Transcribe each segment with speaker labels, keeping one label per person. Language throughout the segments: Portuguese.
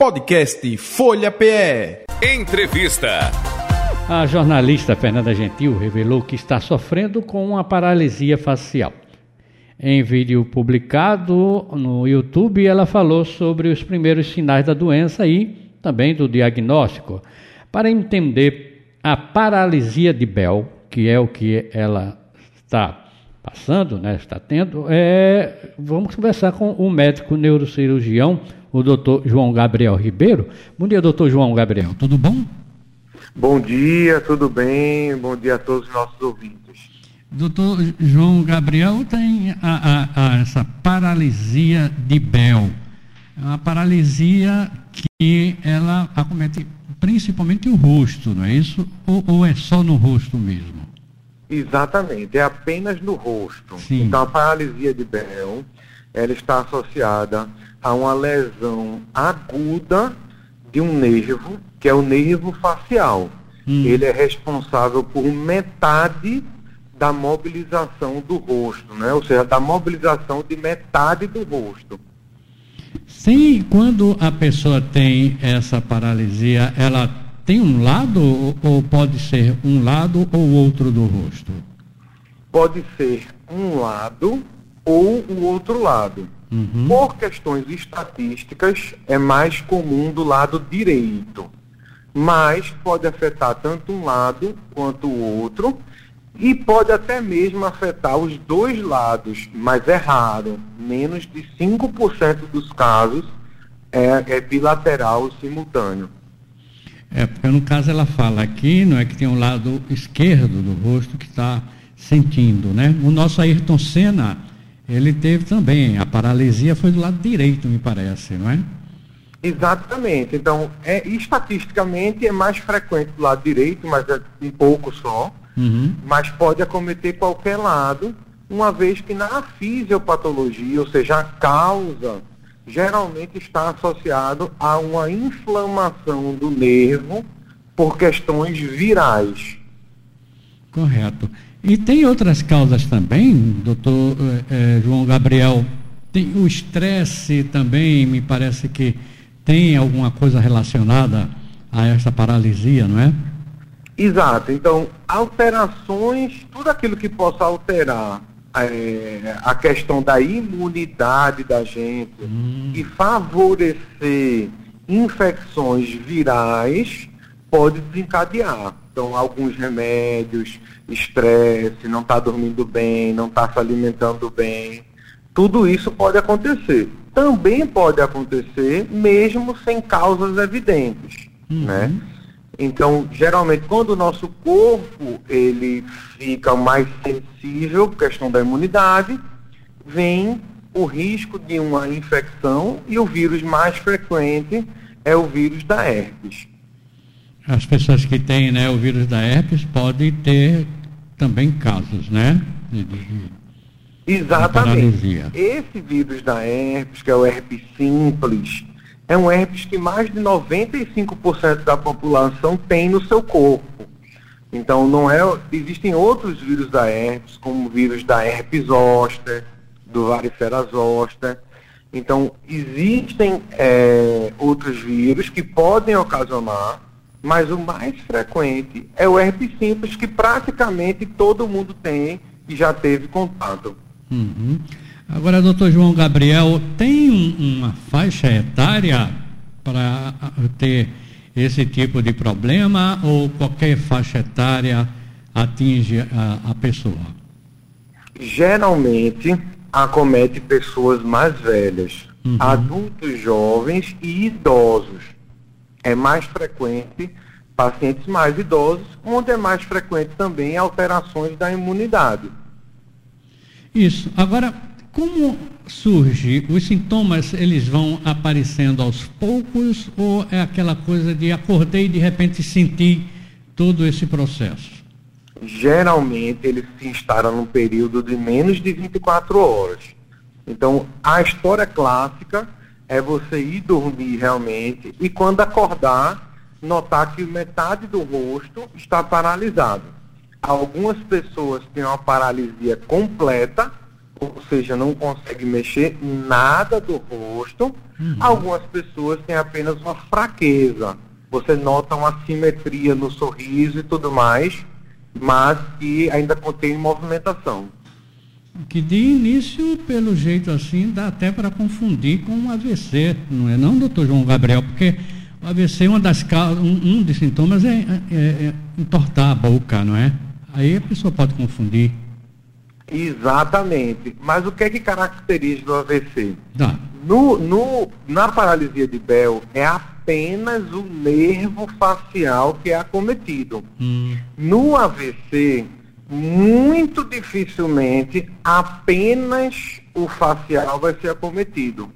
Speaker 1: Podcast Folha PE.
Speaker 2: Entrevista.
Speaker 3: A jornalista Fernanda Gentil revelou que está sofrendo com uma paralisia facial. Em vídeo publicado no YouTube, ela falou sobre os primeiros sinais da doença e também do diagnóstico. Para entender a paralisia de Bell, que é o que ela está passando, né, está tendo, é, vamos conversar com o médico neurocirurgião, o doutor João Gabriel Ribeiro. Bom dia, doutor João Gabriel, tudo bom?
Speaker 4: Bom dia, tudo bem? Bom dia a todos os nossos ouvintes.
Speaker 3: Doutor João Gabriel tem a, a, a essa paralisia de Bell. É uma paralisia que ela acomete principalmente o rosto, não é isso? Ou, ou é só no rosto mesmo?
Speaker 4: Exatamente, é apenas no rosto.
Speaker 3: Sim.
Speaker 4: Então a paralisia de Bell, ela está associada a uma lesão aguda de um nervo, que é o nervo facial.
Speaker 3: Hum.
Speaker 4: Ele é responsável por metade da mobilização do rosto, né? Ou seja, da mobilização de metade do rosto.
Speaker 3: Sim, quando a pessoa tem essa paralisia, ela tem um lado ou- pode ser um lado ou outro do rosto?
Speaker 4: Pode ser um lado ou o outro lado.
Speaker 3: Uhum.
Speaker 4: Por questões estatísticas, é mais comum do lado direito. Mas pode afetar tanto um lado quanto o outro. E pode até mesmo afetar os dois lados, mas é raro. Menos de 5% dos casos é, é bilateral simultâneo.
Speaker 3: É, porque no caso ela fala aqui, não é que tem um lado esquerdo do rosto que está sentindo, né? O nosso Ayrton Senna, ele teve também, a paralisia foi do lado direito, me parece, não é?
Speaker 4: Exatamente. Então, é, estatisticamente é mais frequente do lado direito, mas é um pouco só.
Speaker 3: Uhum.
Speaker 4: mas pode acometer qualquer lado, uma vez que na fisiopatologia, ou seja, a causa, geralmente está associado a uma inflamação do nervo por questões virais.
Speaker 3: Correto. E tem outras causas também, doutor eh, eh, João Gabriel. Tem o estresse também, me parece que tem alguma coisa relacionada a essa paralisia, não é?
Speaker 4: Exato. Então, alterações, tudo aquilo que possa alterar eh, a questão da imunidade da gente e favorecer infecções virais pode desencadear. Então, alguns remédios, estresse, não está dormindo bem, não está se alimentando bem, tudo isso pode acontecer. Também pode acontecer mesmo sem causas evidentes,
Speaker 3: Uhum.
Speaker 4: né? Então, geralmente, quando o nosso corpo ele fica mais sensível, questão da imunidade, vem o risco de uma infecção e o vírus mais frequente é o vírus da herpes.
Speaker 3: As pessoas que têm né, o vírus da herpes podem ter também casos, né? de- de- de-
Speaker 4: Exatamente. Esse vírus da herpes, que é o herpes simples, é um herpes que mais de 95% da população tem no seu corpo. Então não é, existem outros vírus da herpes, como o vírus da herpes zoster, do varicela zoster. Então existem é, outros vírus que podem ocasionar, mas o mais frequente é o herpes simples, que praticamente todo mundo tem e já teve contato.
Speaker 3: Uhum. Agora, doutor João Gabriel, tem um- uma faixa etária para ter esse tipo de problema ou qualquer faixa etária atinge a, a pessoa?
Speaker 4: geralmente acomete pessoas mais velhas,
Speaker 3: Uhum.
Speaker 4: adultos jovens e idosos. É mais frequente pacientes mais idosos, onde é mais frequente também alterações da imunidade.
Speaker 3: Isso. Agora, como surge? Os sintomas, eles vão aparecendo aos poucos ou é aquela coisa de acordei e de repente senti todo esse processo?
Speaker 4: Geralmente eles se instalam num período de menos de 24 horas. Então, a história clássica é você ir dormir realmente e quando acordar, notar que metade do rosto está paralisado. Algumas pessoas têm uma paralisia completa, ou seja, não consegue mexer nada do rosto. Uhum. Algumas pessoas têm apenas uma fraqueza. Você nota uma simetria no sorriso e tudo mais, mas que ainda contém movimentação.
Speaker 3: Que de início, pelo jeito assim, dá até para confundir com um AVC, não é não, doutor João Gabriel? Porque o AVC, uma das, um, um dos sintomas é, é, é entortar a boca, não é? Aí a pessoa pode confundir.
Speaker 4: Exatamente. Mas o que é que caracteriza o AVC? Tá. No, no, na paralisia de Bell é apenas o nervo facial que é acometido. Hum. No AVC, muito dificilmente apenas o facial vai ser acometido.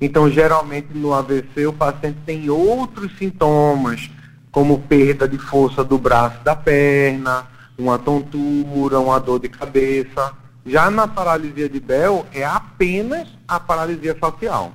Speaker 4: Então, geralmente no AVC o paciente tem outros sintomas, como perda de força do braço da perna, uma tontura, uma dor de cabeça. Já na paralisia de Bell é apenas a paralisia facial.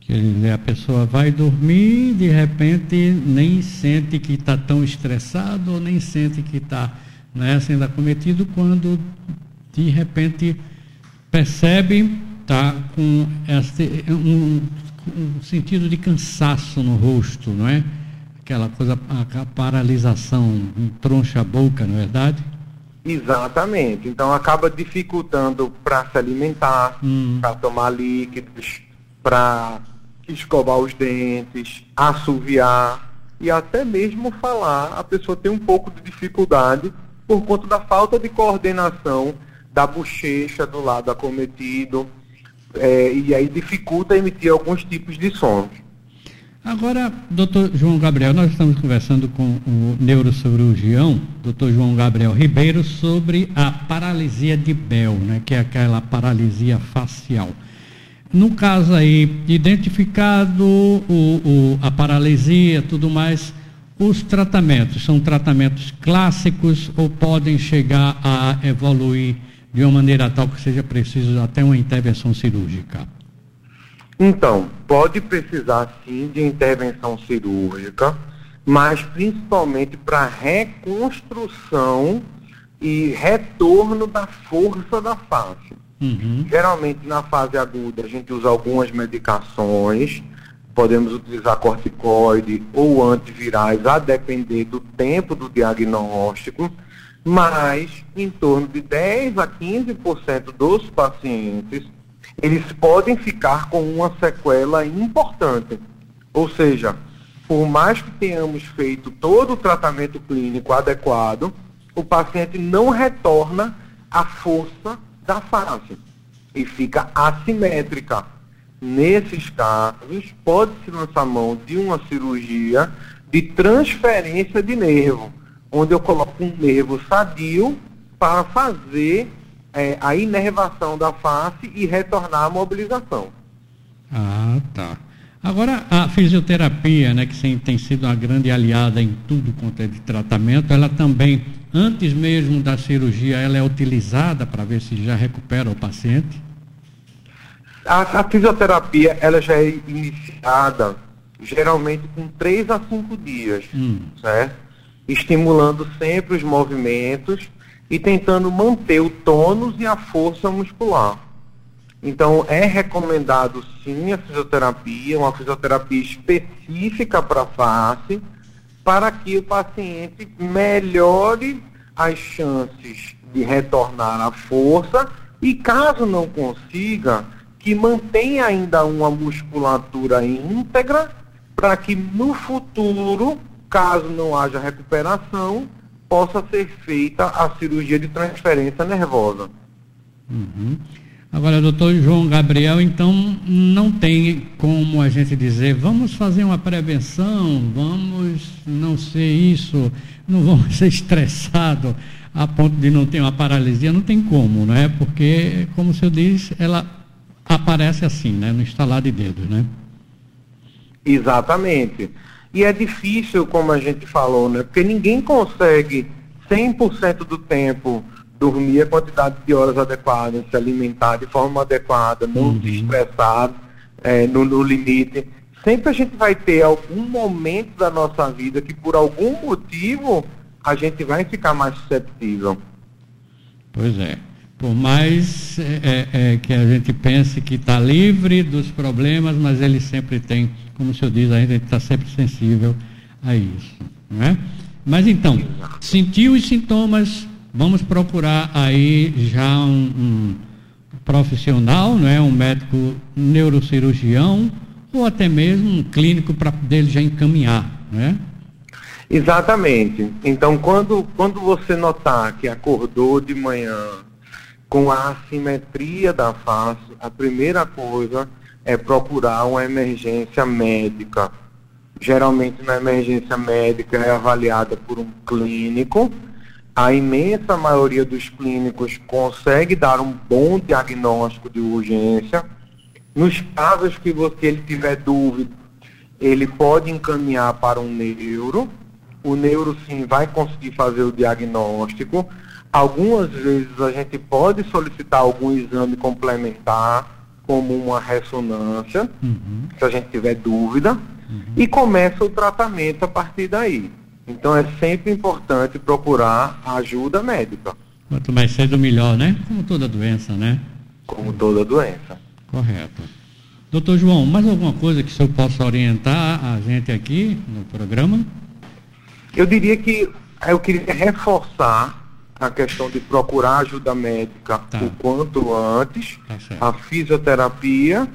Speaker 3: Quer dizer, a pessoa vai dormir de repente nem sente que está tão estressado ou nem sente que está né, sendo acometido quando de repente percebe está com este, um, um, sentido de cansaço no rosto, não é? Aquela coisa, a, paralisação, troncha a boca, não é verdade?
Speaker 4: Exatamente. Então acaba dificultando para se alimentar, hum. para tomar líquidos, para escovar os dentes, assoviar e até mesmo falar. A pessoa tem um pouco de dificuldade por conta da falta de coordenação da bochecha do lado acometido é, e aí dificulta emitir alguns tipos de sons.
Speaker 3: Agora, doutor João Gabriel, nós estamos conversando com o neurocirurgião, doutor João Gabriel Ribeiro, sobre a paralisia de Bell, né, que é aquela paralisia facial. No caso aí, identificado o, o, a paralisia, tudo mais, os tratamentos são tratamentos clássicos ou podem chegar a evoluir de uma maneira tal que seja preciso até uma intervenção cirúrgica?
Speaker 4: Então, pode precisar sim de intervenção cirúrgica, mas principalmente para reconstrução e retorno da força da face. Uhum. Geralmente na fase aguda a gente usa algumas medicações, podemos utilizar corticoide ou antivirais, a depender do tempo do diagnóstico mas em torno de 10 a 15% dos pacientes eles podem ficar com uma sequela importante. Ou seja, por mais que tenhamos feito todo o tratamento clínico adequado, o paciente não retorna à força da face e fica assimétrica. Nesses casos, pode-se lançar mão de uma cirurgia de transferência de nervo onde eu coloco um nervo sadio para fazer é, a inervação da face e retornar a mobilização.
Speaker 3: Ah, tá. Agora, a fisioterapia, né, que tem sido uma grande aliada em tudo quanto é de tratamento, ela também, antes mesmo da cirurgia, ela é utilizada para ver se já recupera o paciente?
Speaker 4: A, a fisioterapia, ela já é iniciada geralmente com 3 a 5 dias, hum. certo? estimulando sempre os movimentos e tentando manter o tônus e a força muscular. Então, é recomendado sim a fisioterapia, uma fisioterapia específica para a face, para que o paciente melhore as chances de retornar à força e, caso não consiga, que mantenha ainda uma musculatura íntegra para que no futuro caso não haja recuperação, possa ser feita a cirurgia de transferência nervosa.
Speaker 3: Uhum. Agora, doutor João Gabriel, então não tem como a gente dizer, vamos fazer uma prevenção, vamos não ser isso, não vamos ser estressados a ponto de não ter uma paralisia, não tem como, não é? Porque, como o senhor diz, ela aparece assim, né? No instalar de dedos, né?
Speaker 4: Exatamente. E é difícil, como a gente falou, né? Porque ninguém consegue 100% do tempo dormir a quantidade de horas adequadas, se alimentar de forma adequada, não uhum. se estressar é, no, no limite. Sempre a gente vai ter algum momento da nossa vida que por algum motivo a gente vai ficar mais susceptível.
Speaker 3: Pois é. Por mais é, é, que a gente pense que está livre dos problemas, mas ele sempre tem, como o senhor diz, a gente está sempre sensível a isso. Não é? Mas então, sentiu os sintomas, vamos procurar aí já um, um profissional, não é? um médico neurocirurgião ou até mesmo um clínico para dele já encaminhar, não é?
Speaker 4: Exatamente. Então, quando, quando você notar que acordou de manhã com a assimetria da face, a primeira coisa é procurar uma emergência médica. Geralmente, na emergência médica é avaliada por um clínico. A imensa maioria dos clínicos consegue dar um bom diagnóstico de urgência. Nos casos que você ele tiver dúvida, ele pode encaminhar para um neuro o neuro sim vai conseguir fazer o diagnóstico. Algumas vezes a gente pode solicitar algum exame complementar, como uma ressonância, uhum. se a gente tiver dúvida, uhum. e começa o tratamento a partir daí. Então é sempre importante procurar ajuda médica.
Speaker 3: Quanto mais cedo, melhor, né? Como toda doença, né?
Speaker 4: Como toda doença.
Speaker 3: Correto. Doutor João, mais alguma coisa que o senhor possa orientar a gente aqui no programa?
Speaker 4: Eu diria que eu queria reforçar a questão de procurar ajuda médica tá. o quanto antes, tá a fisioterapia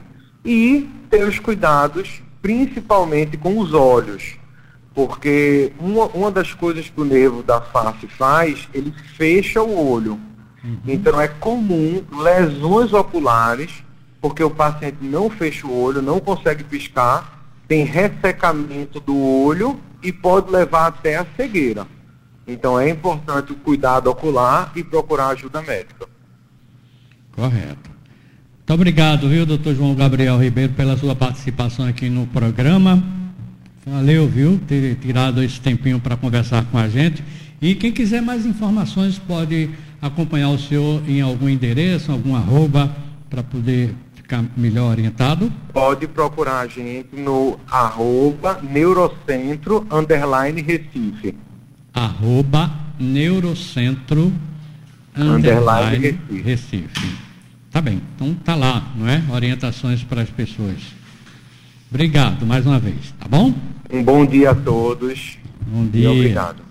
Speaker 4: e ter os cuidados, principalmente com os olhos. Porque uma, uma das coisas que o nervo da face faz, ele fecha o olho. Uhum. Então é comum lesões oculares, porque o paciente não fecha o olho, não consegue piscar, tem ressecamento do olho e pode levar até a cegueira. Então é importante o cuidado ocular e procurar ajuda médica.
Speaker 3: Correto. Muito obrigado, viu, doutor João Gabriel Ribeiro, pela sua participação aqui no programa. Valeu, viu, ter tirado esse tempinho para conversar com a gente. E quem quiser mais informações pode acompanhar o senhor em algum endereço, algum arroba, para poder ficar melhor orientado?
Speaker 4: Pode procurar a gente no arroba neurocentro underline Recife.
Speaker 3: Arroba neurocentro underline, Recife. Recife. Tá bem, então tá lá, não é? Orientações para as pessoas. Obrigado mais uma vez, tá bom?
Speaker 4: Um bom dia a todos.
Speaker 3: Bom dia. E
Speaker 4: obrigado.